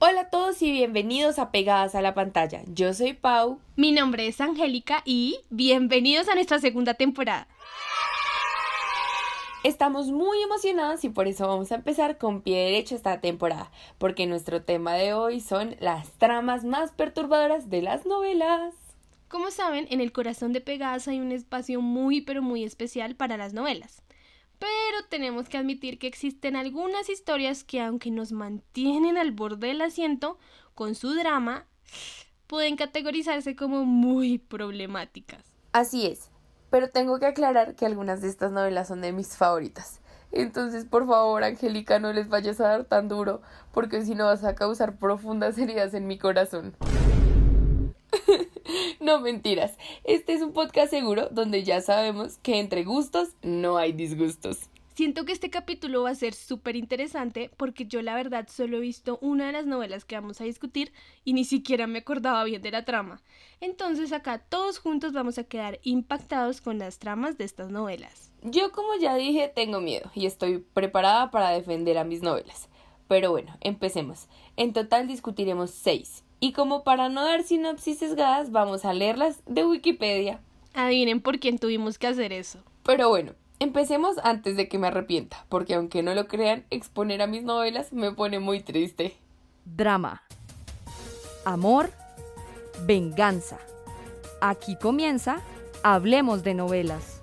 Hola a todos y bienvenidos a Pegadas a la pantalla. Yo soy Pau. Mi nombre es Angélica y bienvenidos a nuestra segunda temporada. Estamos muy emocionadas y por eso vamos a empezar con pie derecho esta temporada, porque nuestro tema de hoy son las tramas más perturbadoras de las novelas. Como saben, en el corazón de Pegadas hay un espacio muy pero muy especial para las novelas. Pero tenemos que admitir que existen algunas historias que aunque nos mantienen al borde del asiento, con su drama, pueden categorizarse como muy problemáticas. Así es, pero tengo que aclarar que algunas de estas novelas son de mis favoritas. Entonces, por favor, Angélica, no les vayas a dar tan duro, porque si no vas a causar profundas heridas en mi corazón. No mentiras. Este es un podcast seguro donde ya sabemos que entre gustos no hay disgustos. Siento que este capítulo va a ser súper interesante porque yo la verdad solo he visto una de las novelas que vamos a discutir y ni siquiera me acordaba bien de la trama. Entonces acá todos juntos vamos a quedar impactados con las tramas de estas novelas. Yo como ya dije tengo miedo y estoy preparada para defender a mis novelas. Pero bueno, empecemos. En total discutiremos seis y como para no dar sinopsis sesgadas, vamos a leerlas de Wikipedia. Adivinen por quién tuvimos que hacer eso. Pero bueno, empecemos antes de que me arrepienta, porque aunque no lo crean, exponer a mis novelas me pone muy triste. Drama. Amor. Venganza. Aquí comienza Hablemos de novelas.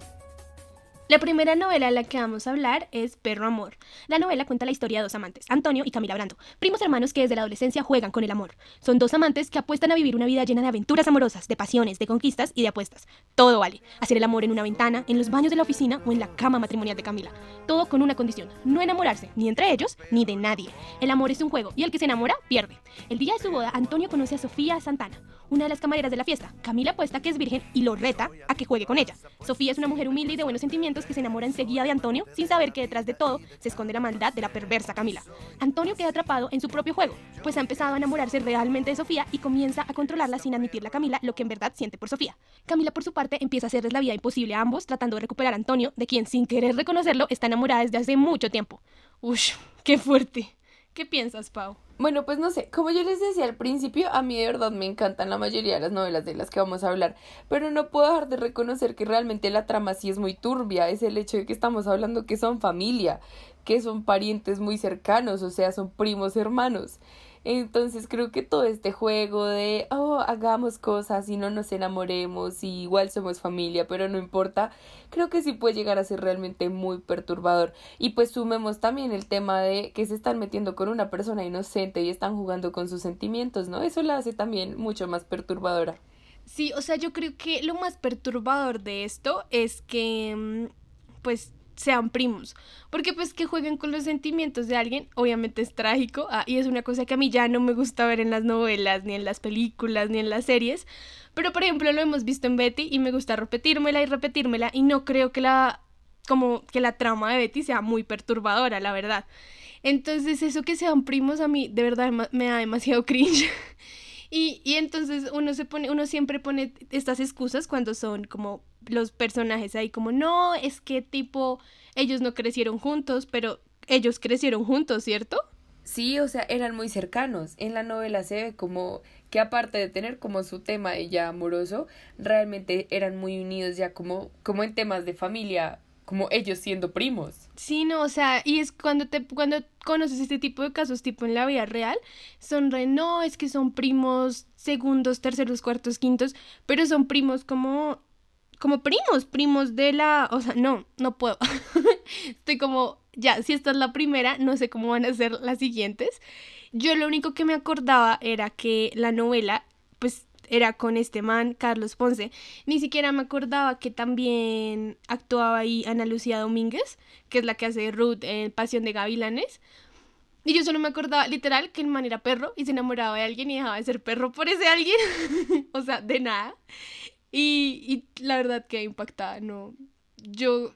La primera novela de la que vamos a hablar es Perro Amor. La novela cuenta la historia de dos amantes, Antonio y Camila Brando, primos hermanos que desde la adolescencia juegan con el amor. Son dos amantes que apuestan a vivir una vida llena de aventuras amorosas, de pasiones, de conquistas y de apuestas. Todo vale. Hacer el amor en una ventana, en los baños de la oficina o en la cama matrimonial de Camila. Todo con una condición, no enamorarse, ni entre ellos, ni de nadie. El amor es un juego y el que se enamora, pierde. El día de su boda, Antonio conoce a Sofía Santana, una de las camareras de la fiesta. Camila apuesta que es virgen y lo reta a que juegue con ella. Sofía es una mujer humilde y de buenos sentimientos que se enamora enseguida de Antonio sin saber que detrás de todo se esconde la maldad de la perversa Camila. Antonio queda atrapado en su propio juego, pues ha empezado a enamorarse realmente de Sofía y comienza a controlarla sin admitirle a Camila lo que en verdad siente por Sofía. Camila por su parte empieza a hacerles la vida imposible a ambos tratando de recuperar a Antonio, de quien sin querer reconocerlo está enamorada desde hace mucho tiempo. Ush, qué fuerte. ¿Qué piensas, Pau? Bueno, pues no sé, como yo les decía al principio, a mí de verdad me encantan la mayoría de las novelas de las que vamos a hablar, pero no puedo dejar de reconocer que realmente la trama sí es muy turbia, es el hecho de que estamos hablando que son familia, que son parientes muy cercanos, o sea, son primos hermanos. Entonces creo que todo este juego de, oh, hagamos cosas y no nos enamoremos y igual somos familia, pero no importa, creo que sí puede llegar a ser realmente muy perturbador. Y pues sumemos también el tema de que se están metiendo con una persona inocente y están jugando con sus sentimientos, ¿no? Eso la hace también mucho más perturbadora. Sí, o sea, yo creo que lo más perturbador de esto es que, mm, pues, sean primos. Porque pues que jueguen con los sentimientos de alguien, obviamente es trágico. Ah, y es una cosa que a mí ya no me gusta ver en las novelas, ni en las películas, ni en las series. Pero por ejemplo lo hemos visto en Betty y me gusta repetírmela y repetírmela. Y no creo que la como que la trama de Betty sea muy perturbadora, la verdad. Entonces eso que sean primos a mí de verdad me da demasiado cringe. Y, y entonces uno se pone, uno siempre pone estas excusas cuando son como los personajes ahí como, no, es que tipo, ellos no crecieron juntos, pero ellos crecieron juntos, ¿cierto? Sí, o sea, eran muy cercanos. En la novela se ve como que aparte de tener como su tema ya amoroso, realmente eran muy unidos ya como, como en temas de familia, como ellos siendo primos. Sí, no, o sea, y es cuando te cuando conoces este tipo de casos tipo en la vida real, son re no, es que son primos segundos, terceros, cuartos, quintos, pero son primos como como primos, primos de la, o sea, no, no puedo. Estoy como, ya, si esta es la primera, no sé cómo van a ser las siguientes. Yo lo único que me acordaba era que la novela, pues, era con este man, Carlos Ponce. Ni siquiera me acordaba que también actuaba ahí Ana Lucía Domínguez, que es la que hace Ruth en Pasión de Gavilanes. Y yo solo me acordaba, literal, que el man era perro y se enamoraba de alguien y dejaba de ser perro por ese alguien. o sea, de nada. Y, y la verdad que impactada, no. Yo,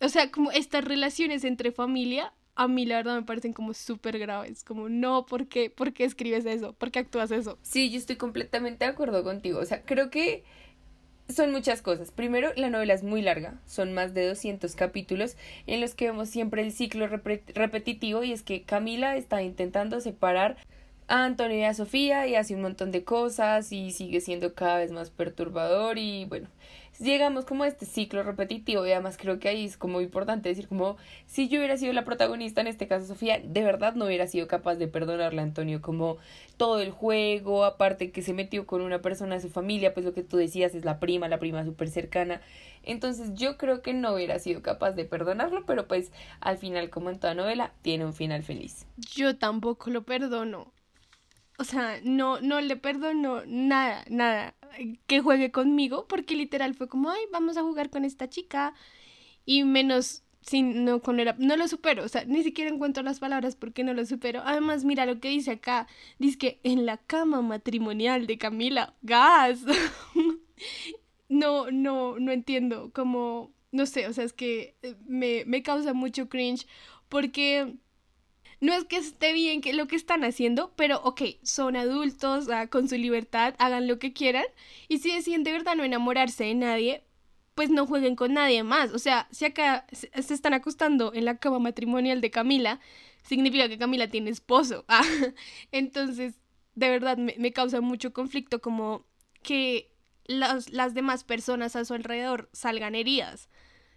o sea, como estas relaciones entre familia, a mí la verdad me parecen como súper graves. Como, no, ¿por qué? ¿Por qué escribes eso? ¿Por qué actúas eso? Sí, yo estoy completamente de acuerdo contigo. O sea, creo que son muchas cosas. Primero, la novela es muy larga, son más de 200 capítulos en los que vemos siempre el ciclo repetitivo y es que Camila está intentando separar a Antonio y a Sofía y hace un montón de cosas y sigue siendo cada vez más perturbador y bueno, llegamos como a este ciclo repetitivo y además creo que ahí es como importante decir como si yo hubiera sido la protagonista en este caso Sofía de verdad no hubiera sido capaz de perdonarle a Antonio como todo el juego aparte que se metió con una persona de su familia pues lo que tú decías es la prima la prima súper cercana. Entonces yo creo que no hubiera sido capaz de perdonarlo pero pues al final como en toda novela tiene un final feliz. Yo tampoco lo perdono. O sea, no, no le perdono nada, nada que juegue conmigo, porque literal fue como, ay, vamos a jugar con esta chica, y menos si no con era, no lo supero, o sea, ni siquiera encuentro las palabras porque no lo supero. Además, mira lo que dice acá, dice que en la cama matrimonial de Camila, gas. no, no, no entiendo, como, no sé, o sea, es que eh, me, me causa mucho cringe porque no es que esté bien que lo que están haciendo, pero ok, son adultos, ah, con su libertad, hagan lo que quieran. Y si deciden de verdad no enamorarse de nadie, pues no jueguen con nadie más. O sea, si acá se están acostando en la cama matrimonial de Camila, significa que Camila tiene esposo. Ah, entonces, de verdad me, me, causa mucho conflicto como que las, las demás personas a su alrededor salgan heridas.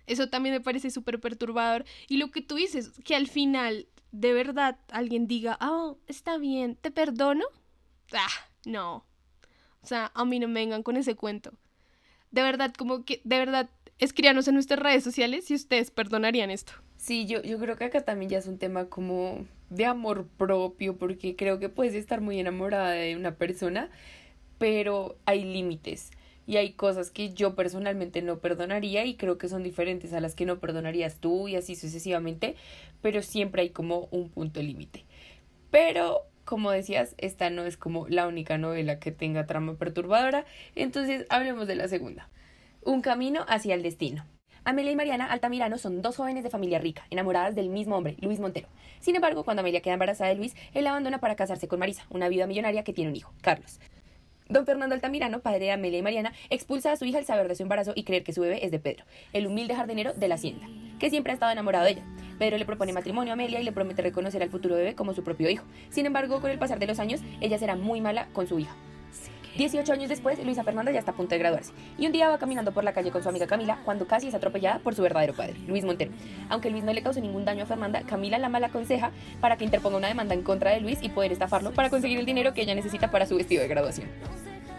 Eso también me parece súper perturbador. Y lo que tú dices, que al final de verdad alguien diga, oh, está bien, te perdono. Ah, no. O sea, a mí no me vengan con ese cuento. De verdad, como que, de verdad, escríbanos en nuestras redes sociales si ustedes perdonarían esto. Sí, yo, yo creo que acá también ya es un tema como de amor propio, porque creo que puedes estar muy enamorada de una persona, pero hay límites y hay cosas que yo personalmente no perdonaría y creo que son diferentes a las que no perdonarías tú y así sucesivamente, pero siempre hay como un punto límite. Pero, como decías, esta no es como la única novela que tenga trama perturbadora, entonces hablemos de la segunda. Un camino hacia el destino. Amelia y Mariana Altamirano son dos jóvenes de familia rica, enamoradas del mismo hombre, Luis Montero. Sin embargo, cuando Amelia queda embarazada de Luis, él la abandona para casarse con Marisa, una viuda millonaria que tiene un hijo, Carlos. Don Fernando Altamirano, padre de Amelia y Mariana, expulsa a su hija al saber de su embarazo y creer que su bebé es de Pedro, el humilde jardinero de la hacienda, que siempre ha estado enamorado de ella. Pedro le propone matrimonio a Amelia y le promete reconocer al futuro bebé como su propio hijo. Sin embargo, con el pasar de los años, ella será muy mala con su hija. 18 años después, Luisa Fernanda ya está a punto de graduarse. Y un día va caminando por la calle con su amiga Camila cuando casi es atropellada por su verdadero padre, Luis Montero. Aunque Luis no le cause ningún daño a Fernanda, Camila la mala aconseja para que interponga una demanda en contra de Luis y poder estafarlo para conseguir el dinero que ella necesita para su vestido de graduación.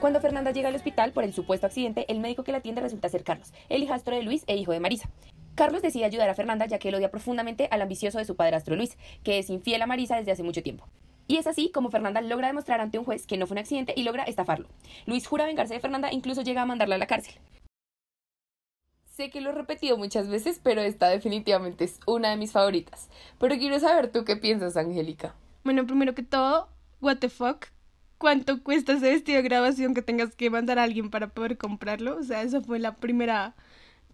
Cuando Fernanda llega al hospital por el supuesto accidente, el médico que la atiende resulta ser Carlos, el hijastro de Luis e hijo de Marisa. Carlos decide ayudar a Fernanda ya que él odia profundamente al ambicioso de su padrastro Luis, que es infiel a Marisa desde hace mucho tiempo. Y es así como Fernanda logra demostrar ante un juez que no fue un accidente y logra estafarlo. Luis jura vengarse de Fernanda e incluso llega a mandarla a la cárcel. Sé que lo he repetido muchas veces, pero esta definitivamente es una de mis favoritas. Pero quiero saber tú qué piensas, Angélica. Bueno, primero que todo, what the fuck, cuánto cuesta ese vestido de grabación que tengas que mandar a alguien para poder comprarlo. O sea, esa fue la primera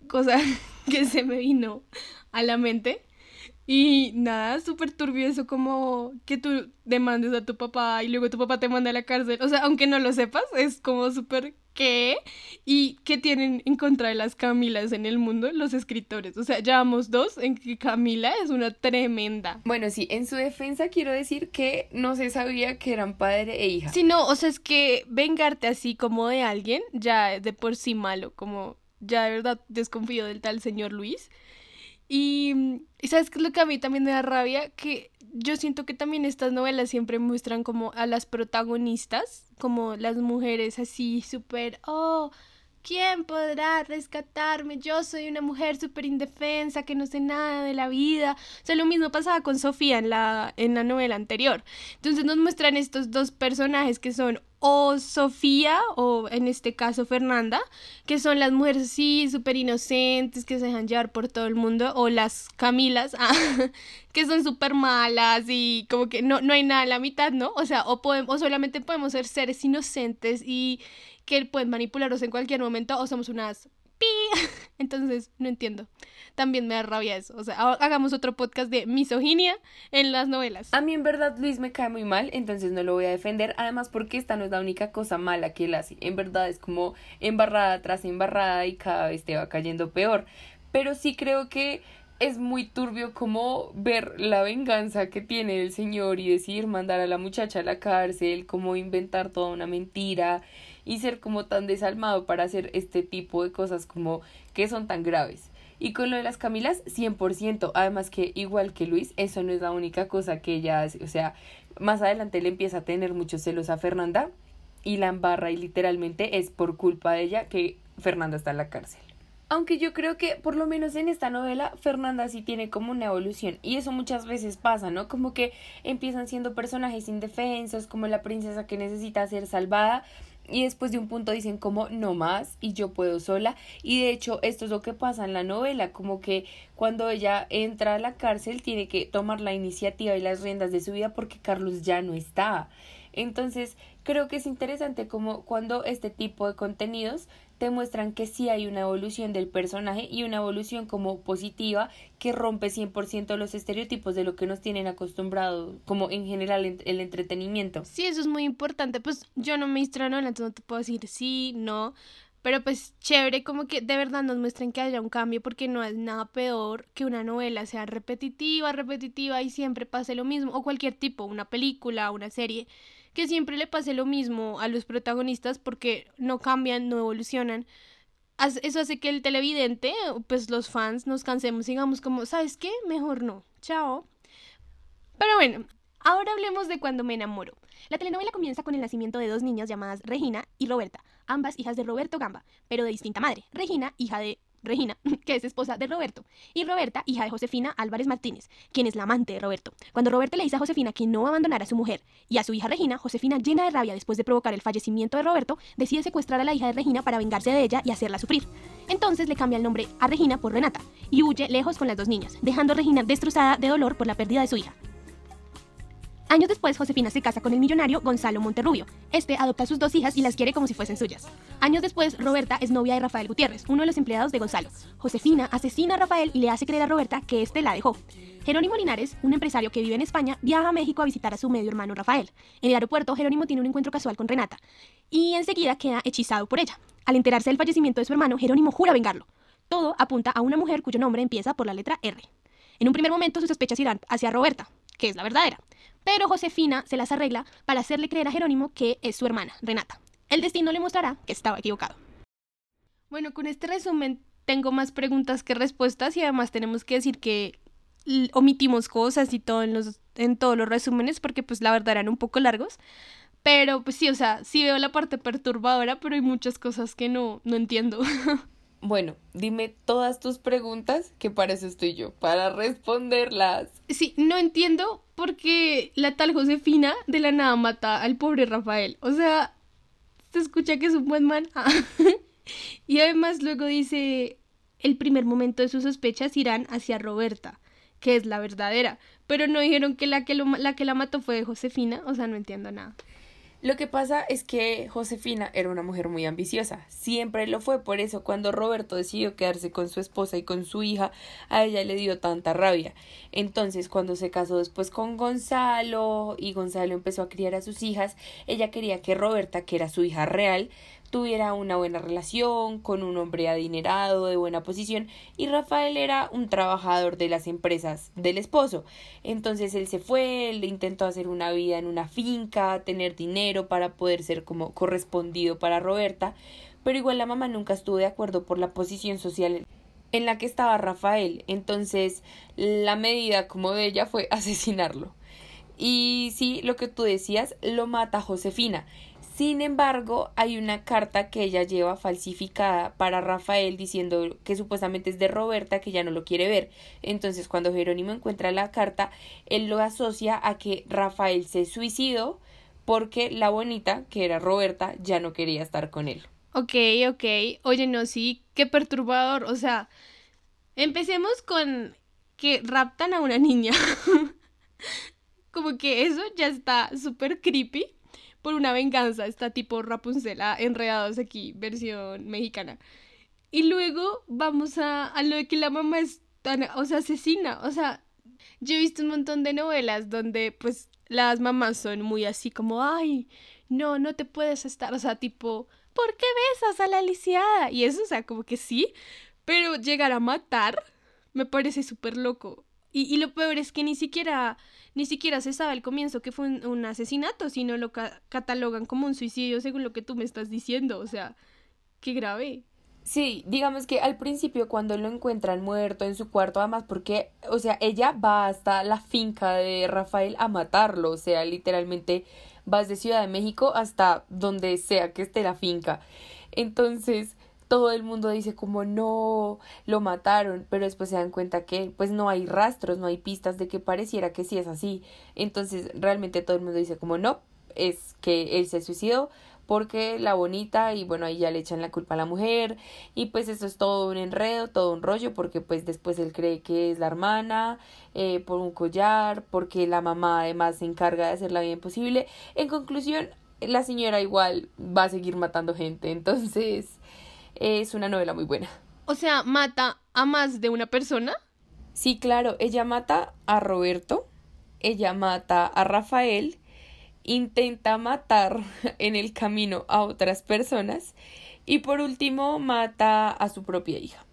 cosa que se me vino a la mente. Y nada, súper turbio eso como que tú demandes a tu papá y luego tu papá te manda a la cárcel. O sea, aunque no lo sepas, es como súper qué y qué tienen en contra de las Camilas en el mundo los escritores. O sea, llevamos dos en que Camila es una tremenda. Bueno, sí, en su defensa quiero decir que no se sabía que eran padre e hija. Sí, no, o sea, es que vengarte así como de alguien ya de por sí malo, como ya de verdad desconfío del tal señor Luis. Y, y sabes qué es lo que a mí también me da rabia, que yo siento que también estas novelas siempre muestran como a las protagonistas, como las mujeres así súper, oh, ¿quién podrá rescatarme? Yo soy una mujer súper indefensa que no sé nada de la vida. O sea, lo mismo pasaba con Sofía en la, en la novela anterior. Entonces nos muestran estos dos personajes que son o Sofía o en este caso Fernanda, que son las mujeres así súper inocentes que se dejan llevar por todo el mundo, o las Camilas, ah, que son súper malas y como que no, no hay nada en la mitad, ¿no? O sea, o, podemos, o solamente podemos ser seres inocentes y que pueden manipularnos en cualquier momento, o somos unas pi. Entonces, no entiendo también me da rabia eso. O sea, hagamos otro podcast de misoginia en las novelas. A mí en verdad Luis me cae muy mal, entonces no lo voy a defender. Además porque esta no es la única cosa mala que él hace. En verdad es como embarrada tras embarrada y cada vez te va cayendo peor. Pero sí creo que es muy turbio como ver la venganza que tiene el señor y decir mandar a la muchacha a la cárcel, como inventar toda una mentira y ser como tan desalmado para hacer este tipo de cosas como que son tan graves. Y con lo de las Camilas, 100%. Además que igual que Luis, eso no es la única cosa que ella hace. O sea, más adelante le empieza a tener muchos celos a Fernanda y la embarra y literalmente es por culpa de ella que Fernanda está en la cárcel. Aunque yo creo que por lo menos en esta novela Fernanda sí tiene como una evolución y eso muchas veces pasa, ¿no? Como que empiezan siendo personajes indefensos, como la princesa que necesita ser salvada y después de un punto dicen como no más y yo puedo sola y de hecho esto es lo que pasa en la novela, como que cuando ella entra a la cárcel tiene que tomar la iniciativa y las riendas de su vida porque Carlos ya no está. Entonces, creo que es interesante como cuando este tipo de contenidos te muestran que sí hay una evolución del personaje y una evolución como positiva que rompe 100% los estereotipos de lo que nos tienen acostumbrado como en general el entretenimiento. Sí, eso es muy importante. Pues yo no me novela, entonces no te puedo decir sí, no. Pero pues chévere como que de verdad nos muestren que haya un cambio porque no es nada peor que una novela sea repetitiva, repetitiva y siempre pase lo mismo o cualquier tipo, una película, una serie que siempre le pase lo mismo a los protagonistas porque no cambian, no evolucionan. Eso hace que el televidente, pues los fans, nos cansemos y digamos como, ¿sabes qué? Mejor no. Chao. Pero bueno, ahora hablemos de cuando me enamoro. La telenovela comienza con el nacimiento de dos niñas llamadas Regina y Roberta, ambas hijas de Roberto Gamba, pero de distinta madre. Regina, hija de Regina, que es esposa de Roberto, y Roberta, hija de Josefina Álvarez Martínez, quien es la amante de Roberto. Cuando Roberto le dice a Josefina que no va a abandonar a su mujer y a su hija Regina, Josefina, llena de rabia después de provocar el fallecimiento de Roberto, decide secuestrar a la hija de Regina para vengarse de ella y hacerla sufrir. Entonces le cambia el nombre a Regina por Renata y huye lejos con las dos niñas, dejando a Regina destrozada de dolor por la pérdida de su hija. Años después, Josefina se casa con el millonario Gonzalo Monterrubio. Este adopta a sus dos hijas y las quiere como si fuesen suyas. Años después, Roberta es novia de Rafael Gutiérrez, uno de los empleados de Gonzalo. Josefina asesina a Rafael y le hace creer a Roberta que éste la dejó. Jerónimo Linares, un empresario que vive en España, viaja a México a visitar a su medio hermano Rafael. En el aeropuerto, Jerónimo tiene un encuentro casual con Renata y enseguida queda hechizado por ella. Al enterarse del fallecimiento de su hermano, Jerónimo jura vengarlo. Todo apunta a una mujer cuyo nombre empieza por la letra R. En un primer momento sus sospechas irán hacia Roberta, que es la verdadera. Pero Josefina se las arregla para hacerle creer a Jerónimo que es su hermana, Renata. El destino le mostrará que estaba equivocado. Bueno, con este resumen tengo más preguntas que respuestas y además tenemos que decir que omitimos cosas y todo en, los, en todos los resúmenes porque pues la verdad eran un poco largos. Pero pues sí, o sea, sí veo la parte perturbadora, pero hay muchas cosas que no, no entiendo. Bueno, dime todas tus preguntas, que para eso estoy yo, para responderlas. Sí, no entiendo por qué la tal Josefina de la nada mata al pobre Rafael. O sea, se escucha que es un buen man. y además luego dice, el primer momento de sus sospechas irán hacia Roberta, que es la verdadera. Pero no dijeron que la que, la, que la mató fue Josefina, o sea, no entiendo nada. Lo que pasa es que Josefina era una mujer muy ambiciosa, siempre lo fue, por eso cuando Roberto decidió quedarse con su esposa y con su hija, a ella le dio tanta rabia. Entonces, cuando se casó después con Gonzalo y Gonzalo empezó a criar a sus hijas, ella quería que Roberta, que era su hija real, tuviera una buena relación con un hombre adinerado de buena posición y Rafael era un trabajador de las empresas del esposo. Entonces él se fue, él intentó hacer una vida en una finca, tener dinero para poder ser como correspondido para Roberta, pero igual la mamá nunca estuvo de acuerdo por la posición social en la que estaba Rafael. Entonces la medida como de ella fue asesinarlo. Y sí, lo que tú decías, lo mata Josefina. Sin embargo, hay una carta que ella lleva falsificada para Rafael diciendo que supuestamente es de Roberta, que ya no lo quiere ver. Entonces, cuando Jerónimo encuentra la carta, él lo asocia a que Rafael se suicidó porque la bonita, que era Roberta, ya no quería estar con él. Ok, ok. Oye, no, sí, qué perturbador. O sea, empecemos con que raptan a una niña. Como que eso ya está súper creepy por una venganza, está tipo Rapunzel, enredados aquí, versión mexicana. Y luego vamos a, a lo de que la mamá es tan, asesina, o sea, yo he visto un montón de novelas donde pues las mamás son muy así como, ay, no, no te puedes estar, o sea, tipo, ¿por qué besas a la lisiada? Y eso, o sea, como que sí, pero llegar a matar, Me parece súper loco. Y, lo peor es que ni siquiera, ni siquiera se sabe al comienzo que fue un, asesinato, sino lo catalogan como un suicidio según lo que tú me estás diciendo. O sea, qué grave. Sí, digamos que al principio cuando lo encuentran muerto en su cuarto, además porque, o sea, ella va hasta la finca de Rafael a matarlo, o sea, literalmente vas de Ciudad de México hasta donde sea que esté la finca. Entonces, todo el mundo dice como no, lo mataron, pero después se dan cuenta que pues no hay rastros, no hay pistas de que pareciera que sí es así. Entonces, realmente todo el mundo dice como no, es que él se suicidó porque la bonita y bueno ahí ya le echan la culpa a la mujer y pues eso es todo un enredo, todo un rollo porque pues después él cree que es la hermana eh, por un collar, porque la mamá además se encarga de hacer la vida imposible. En conclusión, la señora igual va a seguir matando gente, entonces es una novela muy buena. O sea, mata a más de una persona. Sí, claro, ella mata a Roberto, ella mata a Rafael intenta matar en el camino a otras personas y por último mata a su propia hija.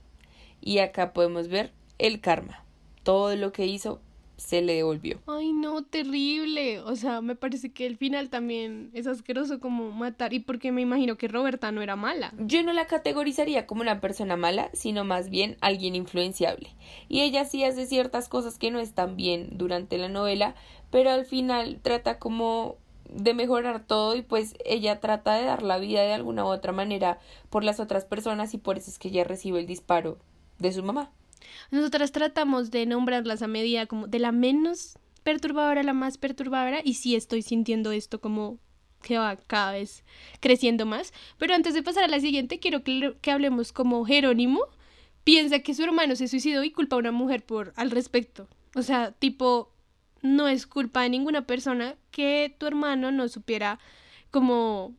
Y acá podemos ver el karma. Todo lo que hizo se le devolvió. Ay, no, terrible. O sea, me parece que el final también es asqueroso como matar. Y porque me imagino que Roberta no era mala. Yo no la categorizaría como una persona mala, sino más bien alguien influenciable. Y ella sí hace ciertas cosas que no están bien durante la novela, pero al final trata como de mejorar todo y pues ella trata de dar la vida de alguna u otra manera por las otras personas y por eso es que ella recibe el disparo de su mamá. Nosotras tratamos de nombrarlas a medida como de la menos perturbadora a la más perturbadora y sí estoy sintiendo esto como que va cada vez creciendo más. Pero antes de pasar a la siguiente, quiero que, que hablemos como Jerónimo piensa que su hermano se suicidó y culpa a una mujer por al respecto. O sea, tipo, no es culpa de ninguna persona que tu hermano no supiera cómo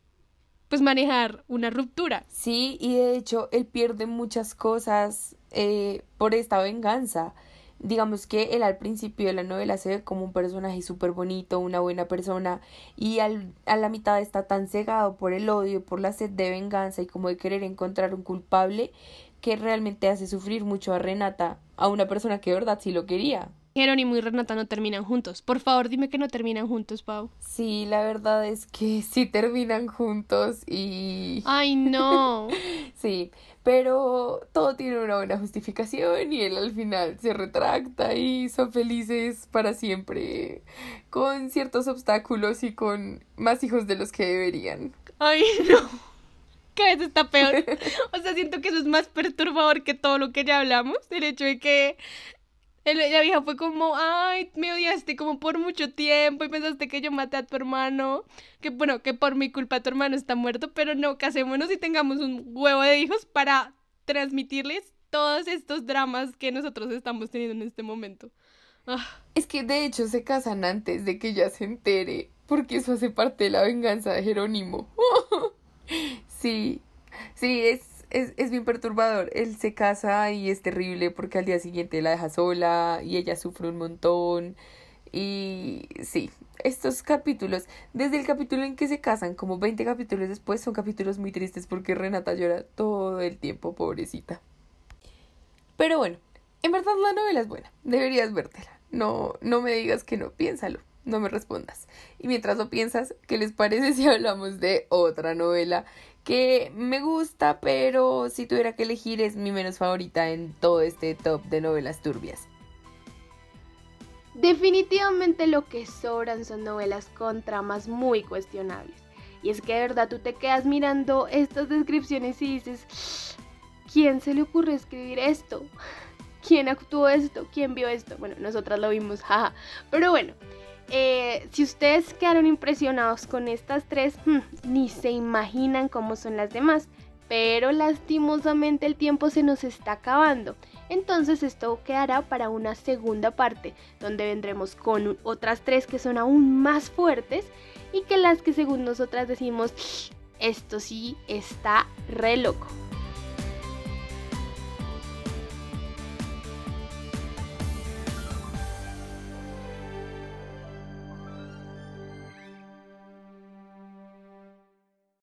pues manejar una ruptura. Sí, y de hecho él pierde muchas cosas eh, por esta venganza. Digamos que él al principio de la novela se ve como un personaje súper bonito, una buena persona, y al, a la mitad está tan cegado por el odio, por la sed de venganza y como de querer encontrar un culpable que realmente hace sufrir mucho a Renata, a una persona que de verdad sí lo quería. Jerónimo y Renata no terminan juntos. Por favor, dime que no terminan juntos, Pau. Sí, la verdad es que sí terminan juntos y... Ay, no. sí, pero todo tiene una buena justificación y él al final se retracta y son felices para siempre, con ciertos obstáculos y con más hijos de los que deberían. Ay, no. Cada vez está peor. O sea, siento que eso es más perturbador que todo lo que ya hablamos. El hecho de que la vieja fue como, ay, me odiaste como por mucho tiempo y pensaste que yo maté a tu hermano. Que bueno, que por mi culpa tu hermano está muerto, pero no, casémonos y tengamos un huevo de hijos para transmitirles todos estos dramas que nosotros estamos teniendo en este momento. Ah. Es que de hecho se casan antes de que ella se entere, porque eso hace parte de la venganza de Jerónimo. sí, sí, es es, es bien perturbador. Él se casa y es terrible porque al día siguiente la deja sola y ella sufre un montón. Y sí, estos capítulos, desde el capítulo en que se casan, como 20 capítulos después, son capítulos muy tristes porque Renata llora todo el tiempo, pobrecita. Pero bueno, en verdad la novela es buena, deberías vértela. No, no me digas que no, piénsalo, no me respondas. Y mientras lo piensas, ¿qué les parece si hablamos de otra novela que me gusta, pero si tuviera que elegir es mi menos favorita en todo este top de novelas turbias. Definitivamente lo que sobran son novelas con tramas muy cuestionables. Y es que de verdad tú te quedas mirando estas descripciones y dices, ¿quién se le ocurre escribir esto? ¿Quién actuó esto? ¿Quién vio esto? Bueno, nosotras lo vimos, jaja. Pero bueno, eh, si ustedes quedaron impresionados con estas tres, hmm, ni se imaginan cómo son las demás. Pero lastimosamente el tiempo se nos está acabando. Entonces esto quedará para una segunda parte, donde vendremos con otras tres que son aún más fuertes y que las que según nosotras decimos, esto sí está re loco.